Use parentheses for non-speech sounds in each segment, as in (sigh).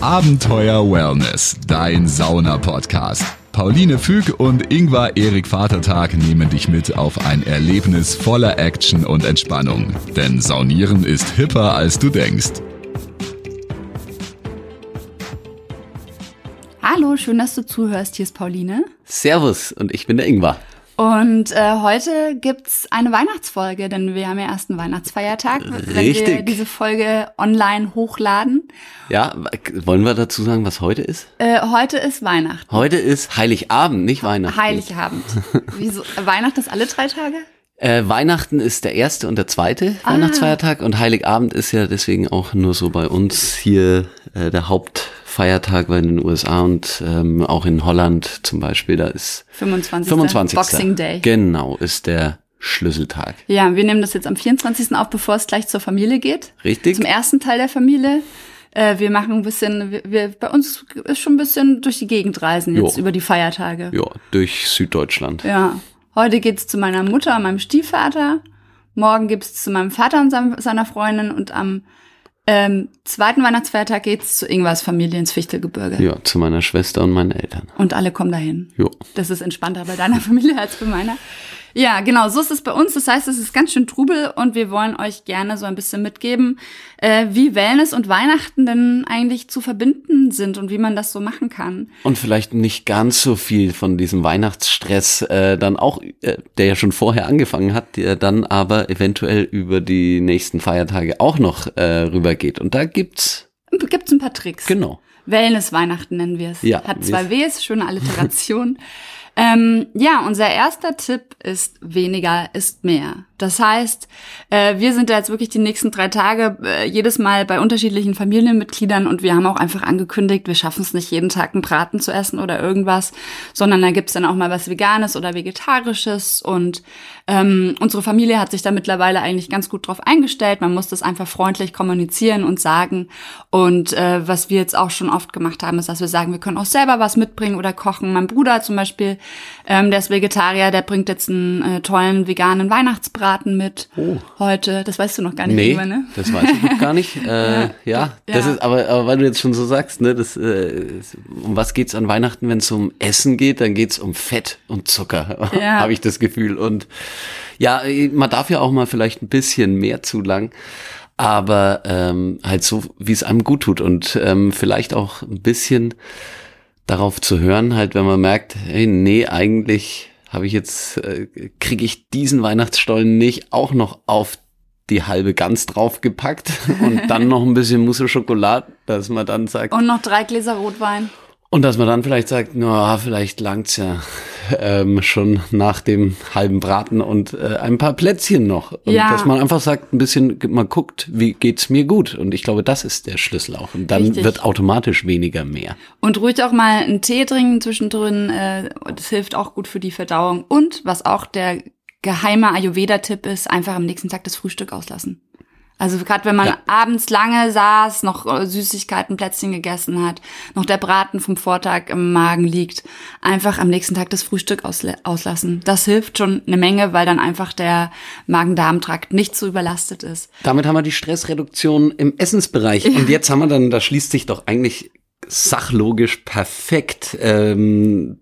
Abenteuer Wellness, dein Sauna-Podcast. Pauline Füg und Ingvar Erik Vatertag nehmen dich mit auf ein Erlebnis voller Action und Entspannung. Denn Saunieren ist hipper, als du denkst. Hallo, schön, dass du zuhörst. Hier ist Pauline. Servus und ich bin der Ingvar. Und äh, heute gibt's eine Weihnachtsfolge, denn wir haben ja erst einen Weihnachtsfeiertag, wenn Richtig. wir diese Folge online hochladen. Ja, wollen wir dazu sagen, was heute ist? Äh, heute ist Weihnachten. Heute ist Heiligabend, nicht Weihnachten. Heiligabend. (laughs) Wieso? Weihnachten ist alle drei Tage? Äh, Weihnachten ist der erste und der zweite Ah. Weihnachtsfeiertag und Heiligabend ist ja deswegen auch nur so bei uns hier äh, der Hauptfeiertag, weil in den USA und ähm, auch in Holland zum Beispiel, da ist 25. 25. Boxing Day. Genau, ist der Schlüsseltag. Ja, wir nehmen das jetzt am 24. auf, bevor es gleich zur Familie geht. Richtig? Zum ersten Teil der Familie. Äh, wir machen ein bisschen, wir, wir, bei uns ist schon ein bisschen durch die Gegend reisen jetzt Jo. über die Feiertage. Ja, durch Süddeutschland. Ja. Heute geht's zu meiner Mutter und meinem Stiefvater. Morgen gibt's zu meinem Vater und seiner Freundin. Und am ähm, zweiten Weihnachtsfeiertag geht's zu Ingwars Familie ins Fichtelgebirge. Ja, zu meiner Schwester und meinen Eltern. Und alle kommen dahin. Jo. Das ist entspannter bei deiner (laughs) Familie als bei meiner. Ja, genau, so ist es bei uns. Das heißt, es ist ganz schön Trubel und wir wollen euch gerne so ein bisschen mitgeben, äh, wie Wellness und Weihnachten denn eigentlich zu verbinden sind und wie man das so machen kann. Und vielleicht nicht ganz so viel von diesem Weihnachtsstress äh, dann auch, äh, der ja schon vorher angefangen hat, der dann aber eventuell über die nächsten Feiertage auch noch äh, rübergeht. Und da gibt's, Gibt's ein paar Tricks. genau. Wellness-Weihnachten nennen wir es. Ja, Hat zwei Ws, schöne Alliteration. (laughs) ähm, ja, unser erster Tipp ist, weniger ist mehr. Das heißt, äh, wir sind da jetzt wirklich die nächsten drei Tage äh, jedes Mal bei unterschiedlichen Familienmitgliedern und wir haben auch einfach angekündigt, wir schaffen es nicht jeden Tag einen Braten zu essen oder irgendwas, sondern da gibt's dann auch mal was Veganes oder Vegetarisches und ähm, unsere Familie hat sich da mittlerweile eigentlich ganz gut drauf eingestellt. Man muss das einfach freundlich kommunizieren und sagen. Und äh, was wir jetzt auch schon oft gemacht haben, ist, dass wir sagen, wir können auch selber was mitbringen oder kochen. Mein Bruder zum Beispiel, ähm, der ist Vegetarier, der bringt jetzt einen äh, tollen veganen Weihnachtsbraten mit heute. Das weißt du noch gar nicht, Nee, Ingwer, ne? das weiß ich noch gar nicht. (laughs) Äh, ja, das Ja. ist, aber, aber weil du jetzt schon so sagst, ne, das, äh, um was geht's an Weihnachten, wenn es um Essen geht, dann geht's um Fett und Zucker, (laughs) Ja. habe ich das Gefühl. Und ja, man darf ja auch mal vielleicht ein bisschen mehr zu lang, aber ähm, halt so, wie es einem gut tut und ähm, vielleicht auch ein bisschen darauf zu hören, halt, wenn man merkt, hey, nee, eigentlich habe ich jetzt, äh, kriege ich diesen Weihnachtsstollen nicht auch noch auf die halbe Gans draufgepackt (laughs) und dann noch ein bisschen Mousse Schokolade, dass man dann sagt, Und noch drei Gläser Rotwein. Und dass man dann vielleicht sagt, na, vielleicht langt's ja (laughs) ähm, schon nach dem halben Braten und äh, ein paar Plätzchen noch. Und Ja. dass man einfach sagt, ein bisschen, man guckt, wie geht's mir gut. Und ich glaube, das ist der Schlüssel auch. Und dann Richtig. wird automatisch weniger mehr. Und ruhig auch mal einen Tee trinken zwischendrin. Äh, das hilft auch gut für die Verdauung. Und was auch der geheime Ayurveda-Tipp ist, einfach am nächsten Tag das Frühstück auslassen. Also gerade wenn man Ja. abends lange saß, noch äh, Süßigkeiten, Plätzchen gegessen hat, noch der Braten vom Vortag im Magen liegt, einfach am nächsten Tag das Frühstück ausla- auslassen. Das hilft schon eine Menge, weil dann einfach der Magen-Darm-Trakt nicht so überlastet ist. Damit haben wir die Stressreduktion im Essensbereich. Und jetzt haben wir dann, da schließt sich doch eigentlich sachlogisch perfekt ähm,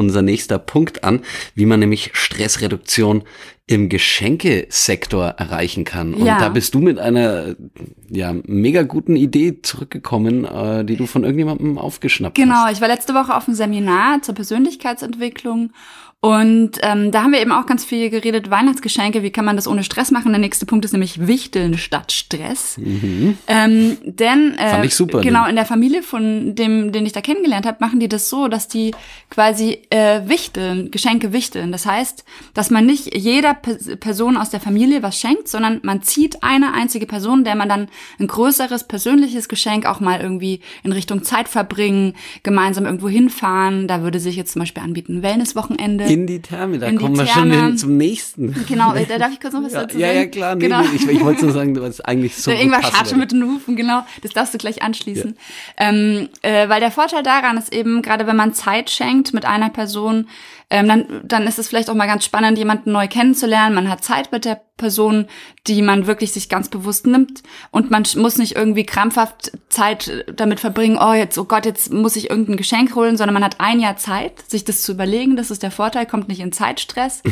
unser nächster Punkt an, wie man nämlich Stressreduktion im Geschenkesektor erreichen kann. Und Ja. da bist du mit einer ja mega guten Idee zurückgekommen, äh, die du von irgendjemandem aufgeschnappt Genau, hast. ich war letzte Woche auf einem Seminar zur Persönlichkeitsentwicklung und ähm, da haben wir eben auch ganz viel geredet, Weihnachtsgeschenke, wie kann man das ohne Stress machen? Der nächste Punkt ist nämlich Wichteln statt Stress. Ähm, denn äh, Mhm. Fand ich super, genau den. in der Familie von dem, den ich da kennengelernt habe, machen die das so, dass die quasi äh, wichteln, Geschenke wichteln. Das heißt, dass man nicht jeder Pe- Person aus der Familie was schenkt, sondern man zieht eine einzige Person, der man dann ein größeres persönliches Geschenk auch mal irgendwie in Richtung Zeit verbringen, gemeinsam irgendwo hinfahren. Da würde sich jetzt zum Beispiel anbieten Wellnesswochenende. In die Therme, da kommen wir schon hin zum nächsten. Genau, äh, da darf ich kurz noch was Ja, dazu ja, sagen? ja, klar. Nee, genau. nee, ich, ich wollte nur sagen, du hast eigentlich (laughs) so schon würde. mit den Hufen, genau. Das darfst du gleich anschließen. Ähm, äh, weil der Vorteil daran ist eben, gerade wenn man Zeit schenkt mit einer Person, ähm, dann, dann ist es vielleicht auch mal ganz spannend, jemanden neu kennenzulernen. Man hat Zeit mit der Person, die man wirklich sich ganz bewusst nimmt. Und man muss nicht irgendwie krampfhaft Zeit damit verbringen, oh jetzt, oh Gott, jetzt muss ich irgendein Geschenk holen, sondern man hat ein Jahr Zeit, sich das zu überlegen, das ist der Vorteil, kommt nicht in Zeitstress.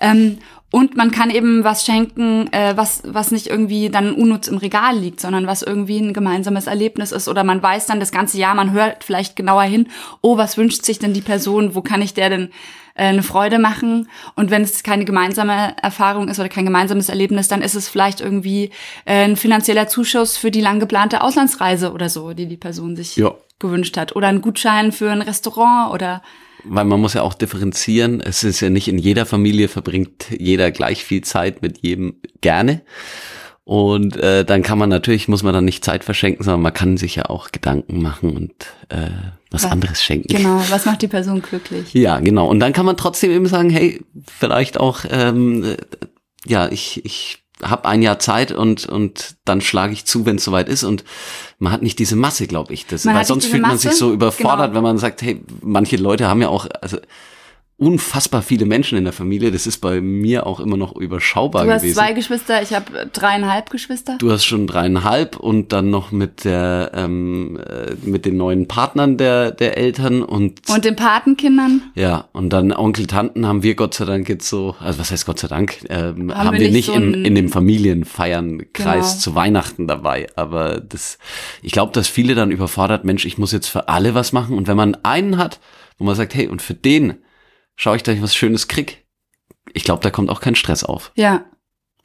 ähm, und man kann eben was schenken, äh, was, was nicht irgendwie dann unnutz im Regal liegt, sondern was irgendwie ein gemeinsames Erlebnis ist. Oder man weiß dann das ganze Jahr, man hört vielleicht genauer hin, oh, was wünscht sich denn die Person, wo kann ich der denn äh, eine Freude machen? Und wenn es keine gemeinsame Erfahrung ist oder kein gemeinsames Erlebnis, dann ist es vielleicht irgendwie äh, ein finanzieller Zuschuss für die lang geplante Auslandsreise oder so, die die Person sich Ja. gewünscht hat. Oder ein Gutschein für ein Restaurant oder Weil man muss ja auch differenzieren. Es ist ja nicht in jeder Familie verbringt jeder gleich viel Zeit mit jedem gerne. Und äh, dann kann man natürlich, muss man dann nicht Zeit verschenken, sondern man kann sich ja auch Gedanken machen und äh, was Ja. anderes schenken. genau, (laughs) was macht die Person glücklich? Ja, genau. Und dann kann man trotzdem eben sagen, hey, vielleicht auch, ähm, äh, ja, ich, ich habe ein Jahr Zeit und, und dann schlage ich zu, wenn es soweit ist. Und man hat nicht diese Masse, glaube ich. Das, Man weil sonst fühlt man Masse. sich so überfordert, Genau. wenn man sagt, hey, manche Leute haben ja auch, also unfassbar viele Menschen in der Familie. Das ist bei mir auch immer noch überschaubar Du hast gewesen. zwei Geschwister, ich habe dreieinhalb Geschwister. Du hast schon dreieinhalb und dann noch mit der ähm, äh, mit den neuen Partnern der der Eltern und Und den Patenkindern? ja, und dann Onkel, Tanten haben wir Gott sei Dank jetzt so, also was heißt Gott sei Dank, ähm, haben, wir wir nicht so ein- in dem Familienfeiern-Kreis Genau. zu Weihnachten dabei. Aber das, ich glaube, dass viele dann überfordert, Mensch, ich muss jetzt für alle was machen. Und wenn man einen hat, wo man sagt, hey, und für den schaue ich, dass ich was Schönes krieg, ich glaube, da kommt auch kein Stress auf. Ja.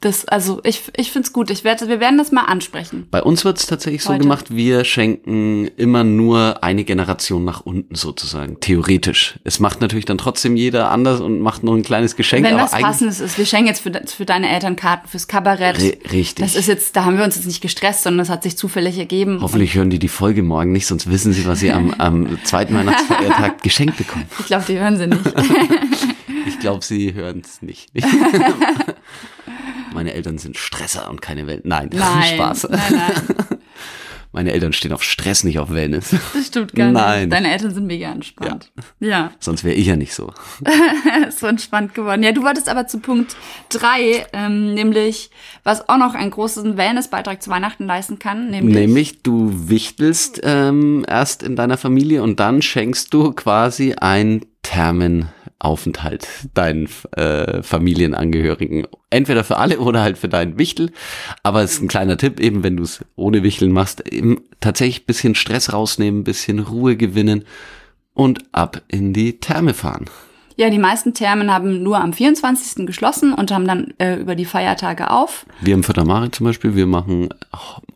Das, also ich, ich find's gut. Ich werde, wir werden das mal ansprechen. Bei uns wird es tatsächlich so Heute. gemacht, wir schenken immer nur eine Generation nach unten sozusagen, theoretisch. Es macht natürlich dann trotzdem jeder anders und macht noch ein kleines Geschenk. Wenn was eigentlich- Passendes ist, wir schenken jetzt für, für deine Eltern Karten fürs Kabarett. Ri- richtig. Das ist jetzt, da haben wir uns jetzt nicht gestresst, sondern das hat sich zufällig ergeben. Hoffentlich hören die die Folge morgen nicht, sonst wissen sie, was sie am, am zweiten Weihnachtsfeiertag (laughs) geschenkt bekommen. Ich glaube, die hören sie nicht. (laughs) Ich glaube, sie hören es nicht. (laughs) Meine Eltern sind Stresser und keine Welt. Nein, Nein. Spaß. Nein, nein. (laughs) Meine Eltern stehen auf Stress, nicht auf Wellness. Das stimmt gar Nein. nicht. Deine Eltern sind mega entspannt. Ja. Sonst wäre ich ja nicht so. (laughs) so entspannt geworden. Ja, du wolltest aber zu Punkt drei, ähm, nämlich, was auch noch einen großen Wellnessbeitrag zu Weihnachten leisten kann, nämlich, Nämlich, du wichtelst ähm, erst in deiner Familie und dann schenkst du quasi ein Thermenaufenthalt deinen äh, Familienangehörigen. Entweder für alle oder halt für deinen Wichtel. Aber es ist ein kleiner Tipp, eben wenn du es ohne Wichteln machst, eben tatsächlich bisschen Stress rausnehmen, bisschen Ruhe gewinnen und ab in die Therme fahren. Ja, die meisten Thermen haben nur am 24. geschlossen und haben dann äh, über die Feiertage auf. Wir im Viertelmare zum Beispiel, wir machen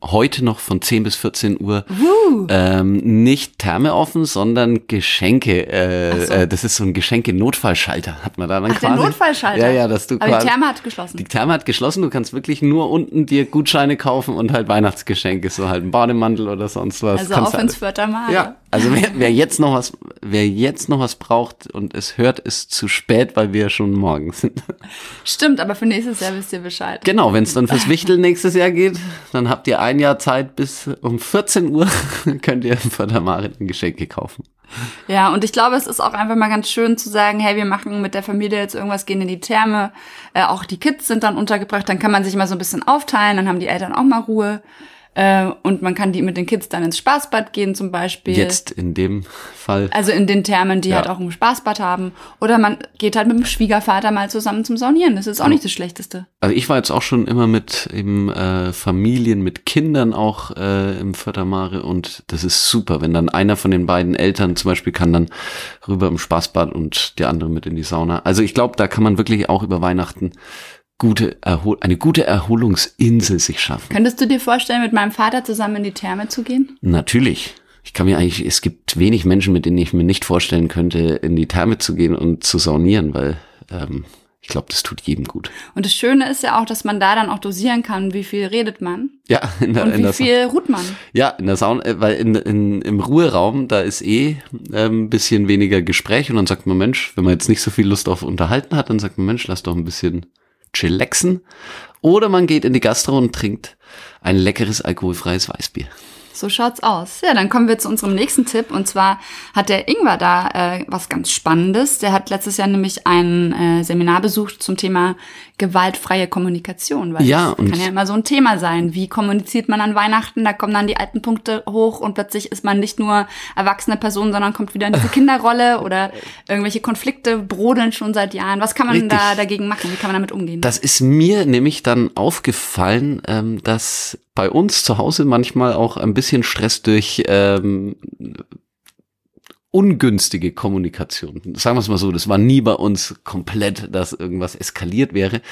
heute noch von 10 bis 14 Uhr Uh, ähm, nicht Therme offen, sondern Geschenke. Äh, so. äh, das ist so ein Geschenke-Notfallschalter, hat man da dann ach, der quasi. Notfallschalter. Ja, ja, dass du aber die Therme hat geschlossen. die Therme hat geschlossen, du kannst wirklich nur unten dir Gutscheine kaufen und halt Weihnachtsgeschenke, so halt ein Bademantel oder sonst was. also Kannst auf du ins Fördermal. ja, also wer, wer jetzt noch was, wer jetzt noch was braucht und es hört, ist zu spät, weil wir schon morgen sind. Stimmt, aber für nächstes Jahr wisst ihr Bescheid. Genau, wenn es dann fürs Wichtel nächstes Jahr geht, dann habt ihr ein Jahr Zeit bis um 14 Uhr (laughs) könnt ihr im Fördermarit ein Geschenke kaufen. Ja, und ich glaube, es ist auch einfach mal ganz schön zu sagen, hey, wir machen mit der Familie jetzt irgendwas, gehen in die Therme. Äh, auch die Kids sind dann untergebracht, dann kann man sich mal so ein bisschen aufteilen, dann haben die Eltern auch mal Ruhe. Äh, und man kann die mit den Kids dann ins Spaßbad gehen zum Beispiel. Jetzt in dem Fall. Also in den Thermen, die Ja. halt auch ein Spaßbad haben. Oder man geht halt mit dem Schwiegervater mal zusammen zum Saunieren. Das ist auch nicht das Schlechteste. Also ich war jetzt auch schon immer mit eben äh, Familien, mit Kindern auch äh, im Fördermare und das ist super, wenn dann einer von den beiden Eltern zum Beispiel kann dann rüber im Spaßbad und der andere mit in die Sauna. Also ich glaube, da kann man wirklich auch über Weihnachten gute Erhol eine gute Erholungsinsel sich schaffen. Könntest du dir vorstellen, mit meinem Vater zusammen in die Therme zu gehen? Natürlich. Ich kann mir eigentlich, es gibt wenig Menschen, mit denen ich mir nicht vorstellen könnte, in die Therme zu gehen und zu saunieren, weil ähm, ich glaube, das tut jedem gut. Und das Schöne ist ja auch, dass man da dann auch dosieren kann, wie viel redet man Ja, in der, und in wie der viel ruht man. Ja, in der Sauna, äh, weil in, in, im Ruheraum, da ist eh ähm, ein bisschen weniger Gespräch und dann sagt man, Mensch, wenn man jetzt nicht so viel Lust auf Unterhalten hat, dann sagt man, Mensch, lass doch ein bisschen chillaxen. Oder man geht in die Gastro und trinkt ein leckeres alkoholfreies Weißbier. So schaut's aus. Ja, dann kommen wir zu unserem nächsten Tipp. Und zwar hat der Ingwer da äh, was ganz Spannendes. Der hat letztes Jahr nämlich ein äh, Seminar besucht zum Thema gewaltfreie Kommunikation, weil Ja, das kann ja immer so ein Thema sein. Wie kommuniziert man an Weihnachten? Da kommen dann die alten Punkte hoch und plötzlich ist man nicht nur erwachsene Person, sondern kommt wieder in diese (laughs) Kinderrolle oder irgendwelche Konflikte brodeln schon seit Jahren. Was kann man Richtig. da dagegen machen? Wie kann man damit umgehen? Das ist mir nämlich dann aufgefallen, ähm, dass bei uns zu Hause manchmal auch ein bisschen Stress durch ähm, ungünstige Kommunikation. Sagen wir es mal so, das war nie bei uns komplett, dass irgendwas eskaliert wäre.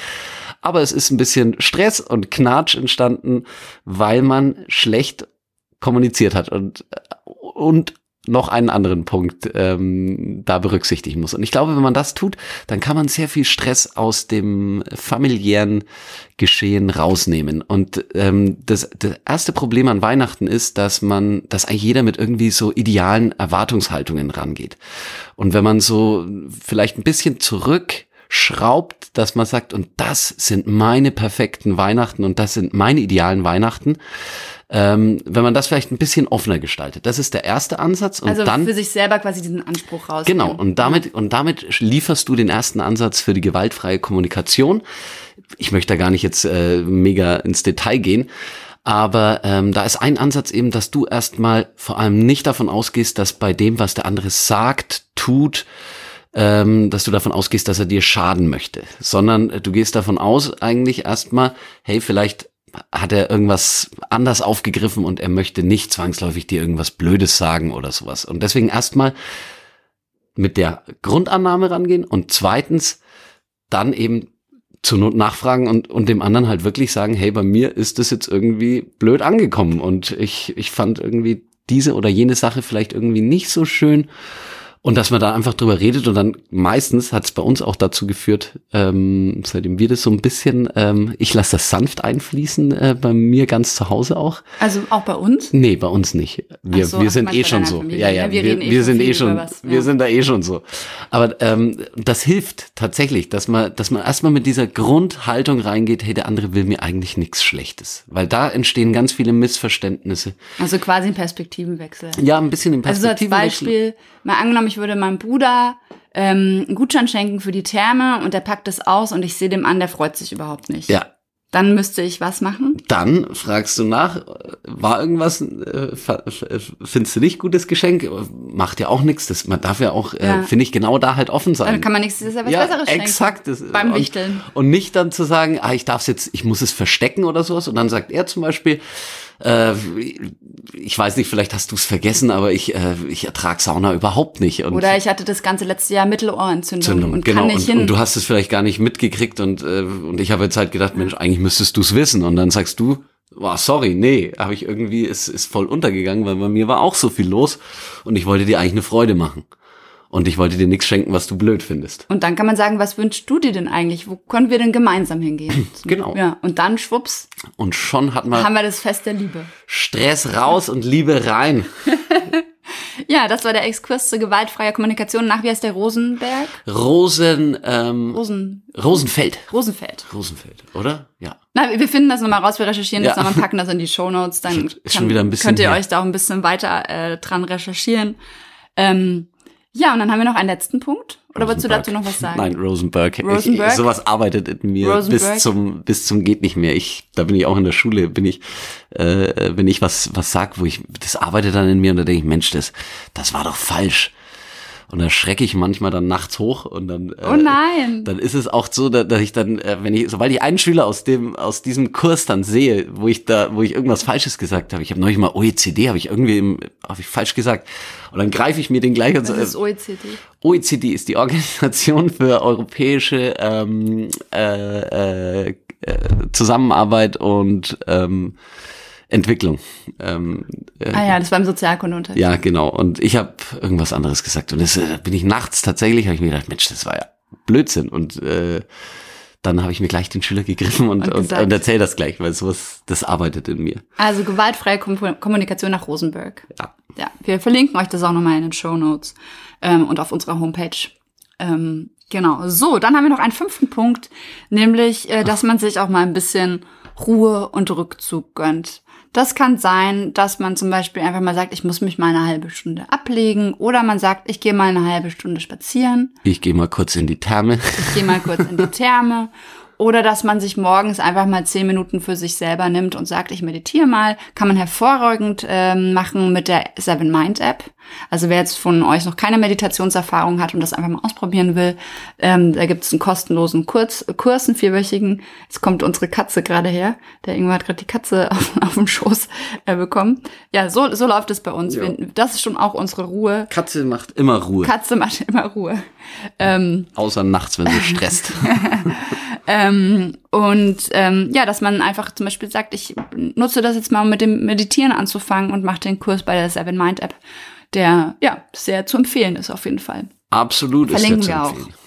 Aber es ist ein bisschen Stress und Knatsch entstanden, weil man schlecht kommuniziert hat und, und noch einen anderen Punkt ähm, da berücksichtigen muss. Und ich glaube, wenn man das tut, dann kann man sehr viel Stress aus dem familiären Geschehen rausnehmen. Und ähm, das, das erste Problem an Weihnachten ist, dass man, dass eigentlich jeder mit irgendwie so idealen Erwartungshaltungen rangeht. Und wenn man so vielleicht ein bisschen zurückschraubt, dass man sagt, und das sind meine perfekten Weihnachten und das sind meine idealen Weihnachten, ähm, wenn man das vielleicht ein bisschen offener gestaltet. Das ist der erste Ansatz. Und also dann für sich selber quasi diesen Anspruch raus. Genau, und damit, und damit lieferst du den ersten Ansatz für die gewaltfreie Kommunikation. Ich möchte da gar nicht jetzt äh, mega ins Detail gehen, aber ähm, da ist ein Ansatz eben, dass du erstmal vor allem nicht davon ausgehst, dass bei dem, was der andere sagt, tut, ähm, dass du davon ausgehst, dass er dir schaden möchte, sondern äh, du gehst davon aus eigentlich erstmal, hey, vielleicht hat er irgendwas anders aufgegriffen und er möchte nicht zwangsläufig dir irgendwas Blödes sagen oder sowas. Und deswegen erstmal mit der Grundannahme rangehen und zweitens dann eben zur Not nachfragen und, und dem anderen halt wirklich sagen, hey, bei mir ist das jetzt irgendwie blöd angekommen und ich, ich fand irgendwie diese oder jene Sache vielleicht irgendwie nicht so schön. Und dass man da einfach drüber redet und dann meistens hat es bei uns auch dazu geführt, ähm, seitdem wir das so ein bisschen, ähm, ich lasse das sanft einfließen, äh, bei mir ganz zu Hause auch. Also auch bei uns? Nee, bei uns nicht. Wir, so, wir sind eh schon so. Familie, Ja, ja, ne? Wir wir, reden eh wir sind eh schon, was, wir ja. sind da eh schon so. Aber ähm, das hilft tatsächlich, dass man, dass man erstmal mit dieser Grundhaltung reingeht, hey, der andere will mir eigentlich nichts Schlechtes. Weil da entstehen ganz viele Missverständnisse. Also quasi ein Perspektivenwechsel. Ja, ein bisschen im Also so als Perspektivenwechsel. Beispiel, mal angenommen, ich würde meinem Bruder ähm, einen Gutschein schenken für die Therme und der packt es aus und ich sehe dem an, der freut sich überhaupt nicht. Ja, Dann müsste ich was machen? Dann fragst du nach, war irgendwas, äh, findest du nicht gutes Geschenk? Macht ja auch nichts. Das, man darf ja auch, äh, Ja. finde ich, genau da halt offen sein. Dann kann man nächstes Jahr was ja, Besseres schenken. exakt. Das, Beim und, Wichteln. Und nicht dann zu sagen, ah, ich darf es jetzt, ich muss es verstecken oder sowas. Und dann sagt er zum Beispiel, äh, ich weiß nicht, vielleicht hast du es vergessen, aber ich, äh, ich ertrag Sauna überhaupt nicht. Und Oder ich hatte das ganze letzte Jahr Mittelohrentzündung Zündung, und genau. kann nicht und, hin. und du hast es vielleicht gar nicht mitgekriegt und, äh, und ich habe jetzt halt gedacht, Mensch, eigentlich müsstest du es wissen. Und dann sagst du, wow, sorry, nee, habe ich irgendwie, es ist voll untergegangen, weil bei mir war auch so viel los und ich wollte dir eigentlich eine Freude machen. Und ich wollte dir nichts schenken, was du blöd findest. und dann kann man sagen, was wünschst du dir denn eigentlich? Wo können wir denn gemeinsam hingehen? (laughs) Genau. Ja, und dann schwupps, Und schon hat man haben wir das Fest der Liebe. Stress raus und Liebe rein. (laughs) Ja, das war der Exkurs zur gewaltfreier Kommunikation nach, wie heißt der, Rosenberg? Rosen, ähm, Rosen, Rosenfeld. Rosenfeld. Rosenfeld, oder? Ja. Na, wir finden das nochmal raus, wir recherchieren das Ja. nochmal, packen das in die (laughs) Shownotes, dann Ist schon wieder ein bisschen könnt ihr her. euch da auch ein bisschen weiter äh, dran recherchieren. Ähm, ja, und dann haben wir noch einen letzten Punkt. Oder wolltest du dazu noch was sagen? Nein, Rosenberg. Rosenberg? Ich, sowas arbeitet in mir Rosenberg? bis zum bis zum geht nicht mehr. Ich da bin ich auch in der Schule, bin ich äh, wenn ich was was sag, wo ich das arbeitet dann in mir und da denke ich, Mensch, das das war doch falsch. Und da schrecke ich manchmal dann nachts hoch und dann äh, Oh nein. dann ist es auch so, da- dass ich dann, äh, wenn ich, sobald ich einen Schüler aus dem, aus diesem Kurs dann sehe, wo ich da, wo ich irgendwas Falsches gesagt habe, ich habe neulich mal OECD, habe ich irgendwie, im- habe ich falsch gesagt, und dann greife ich mir den gleich und Das so, ist äh, OECD. OECD ist die Organisation für europäische ähm, äh, äh, äh, Zusammenarbeit und ähm, Entwicklung. Ähm, äh, Ah ja, das war im Sozialkundeunterricht. ja, genau. Und ich habe irgendwas anderes gesagt. Und das äh, bin ich nachts tatsächlich, habe ich mir gedacht, Mensch, das war ja Blödsinn. Und äh, dann habe ich mir gleich den Schüler gegriffen und, Und und, gesagt. und erzähl das gleich, weil sowas, das arbeitet in mir. Also gewaltfreie Kom Kommunikation nach Rosenberg. Ja. Ja, wir verlinken euch das auch nochmal in den Show Notes ähm, und auf unserer Homepage. Ähm, genau. So, dann haben wir noch einen fünften Punkt, nämlich, äh, dass man sich auch mal ein bisschen Ruhe und Rückzug gönnt. Das kann sein, dass man zum Beispiel einfach mal sagt, ich muss mich mal eine halbe Stunde ablegen. Oder man sagt, ich gehe mal eine halbe Stunde spazieren, Ich gehe mal kurz in die Therme. ich gehe mal kurz in die Therme (laughs) Oder dass man sich morgens einfach mal zehn Minuten für sich selber nimmt und sagt, ich meditiere mal. Kann man hervorragend ähm, machen mit der Seven Mind App. Also wer jetzt von euch noch keine Meditationserfahrung hat und das einfach mal ausprobieren will, ähm, da gibt es einen kostenlosen Kurz, Kurs, einen vierwöchigen. Jetzt kommt unsere Katze gerade her. Der Ingwer hat gerade die Katze (laughs) auf, auf dem Schoß äh, bekommen. Ja, so, so läuft es bei uns. Ja. Wir, das ist schon auch unsere Ruhe. Katze macht immer Ruhe. Katze macht immer Ruhe. Ähm, Außer nachts, wenn sie stresst. (laughs) ähm, und ähm, ja, dass man einfach zum Beispiel sagt, ich nutze das jetzt mal, um mit dem Meditieren anzufangen und mache den Kurs bei der Seven Mind App, der ja sehr zu empfehlen ist auf jeden Fall. Absolut Verlinken ist wir ja zu auch. empfehlen.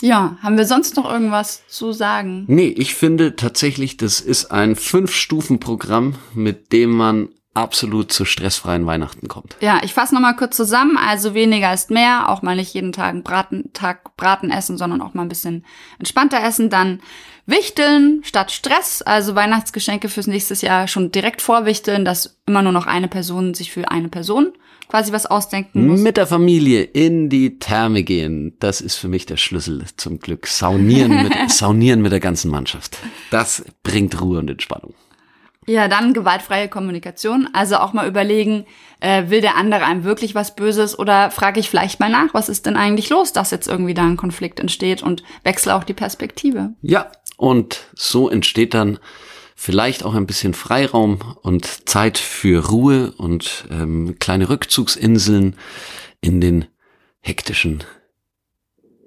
Ja, haben wir sonst noch irgendwas zu sagen? Nee, ich finde tatsächlich, das ist ein Fünf-Stufen-Programm, mit dem man absolut zu stressfreien Weihnachten kommt. Ja, ich fasse nochmal kurz zusammen. Also weniger ist mehr, auch mal nicht jeden Tag einen Braten, Tag Braten essen, sondern auch mal ein bisschen entspannter essen. Dann Wichteln statt Stress, also Weihnachtsgeschenke fürs nächste Jahr schon direkt vorwichteln, dass immer nur noch eine Person sich für eine Person quasi was ausdenken muss. Mit der Familie in die Therme gehen, das ist für mich der Schlüssel zum Glück. Saunieren mit, (laughs) saunieren mit der ganzen Mannschaft. Das bringt Ruhe und Entspannung. Ja, dann gewaltfreie Kommunikation. Also auch mal überlegen, äh, will der andere einem wirklich was Böses oder frage ich vielleicht mal nach, was ist denn eigentlich los, dass jetzt irgendwie da ein Konflikt entsteht und wechsle auch die Perspektive. Ja, und so entsteht dann vielleicht auch ein bisschen Freiraum und Zeit für Ruhe und ähm, kleine Rückzugsinseln in den hektischen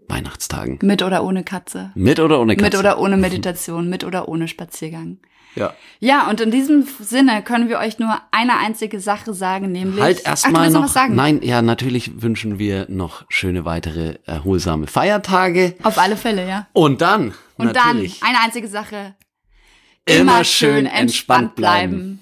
Weihnachtstagen. Mit oder ohne Katze. Mit oder ohne Katze? Mit oder ohne Meditation, mit oder ohne Spaziergang. Ja. Ja, und in diesem Sinne können wir euch nur eine einzige Sache sagen, nämlich. Halt erstmal willst noch. was sagen? Nein, ja, natürlich wünschen wir noch schöne weitere erholsame Feiertage. Auf alle Fälle, ja. Und dann, Und natürlich, dann eine einzige Sache. immer schön entspannt bleiben.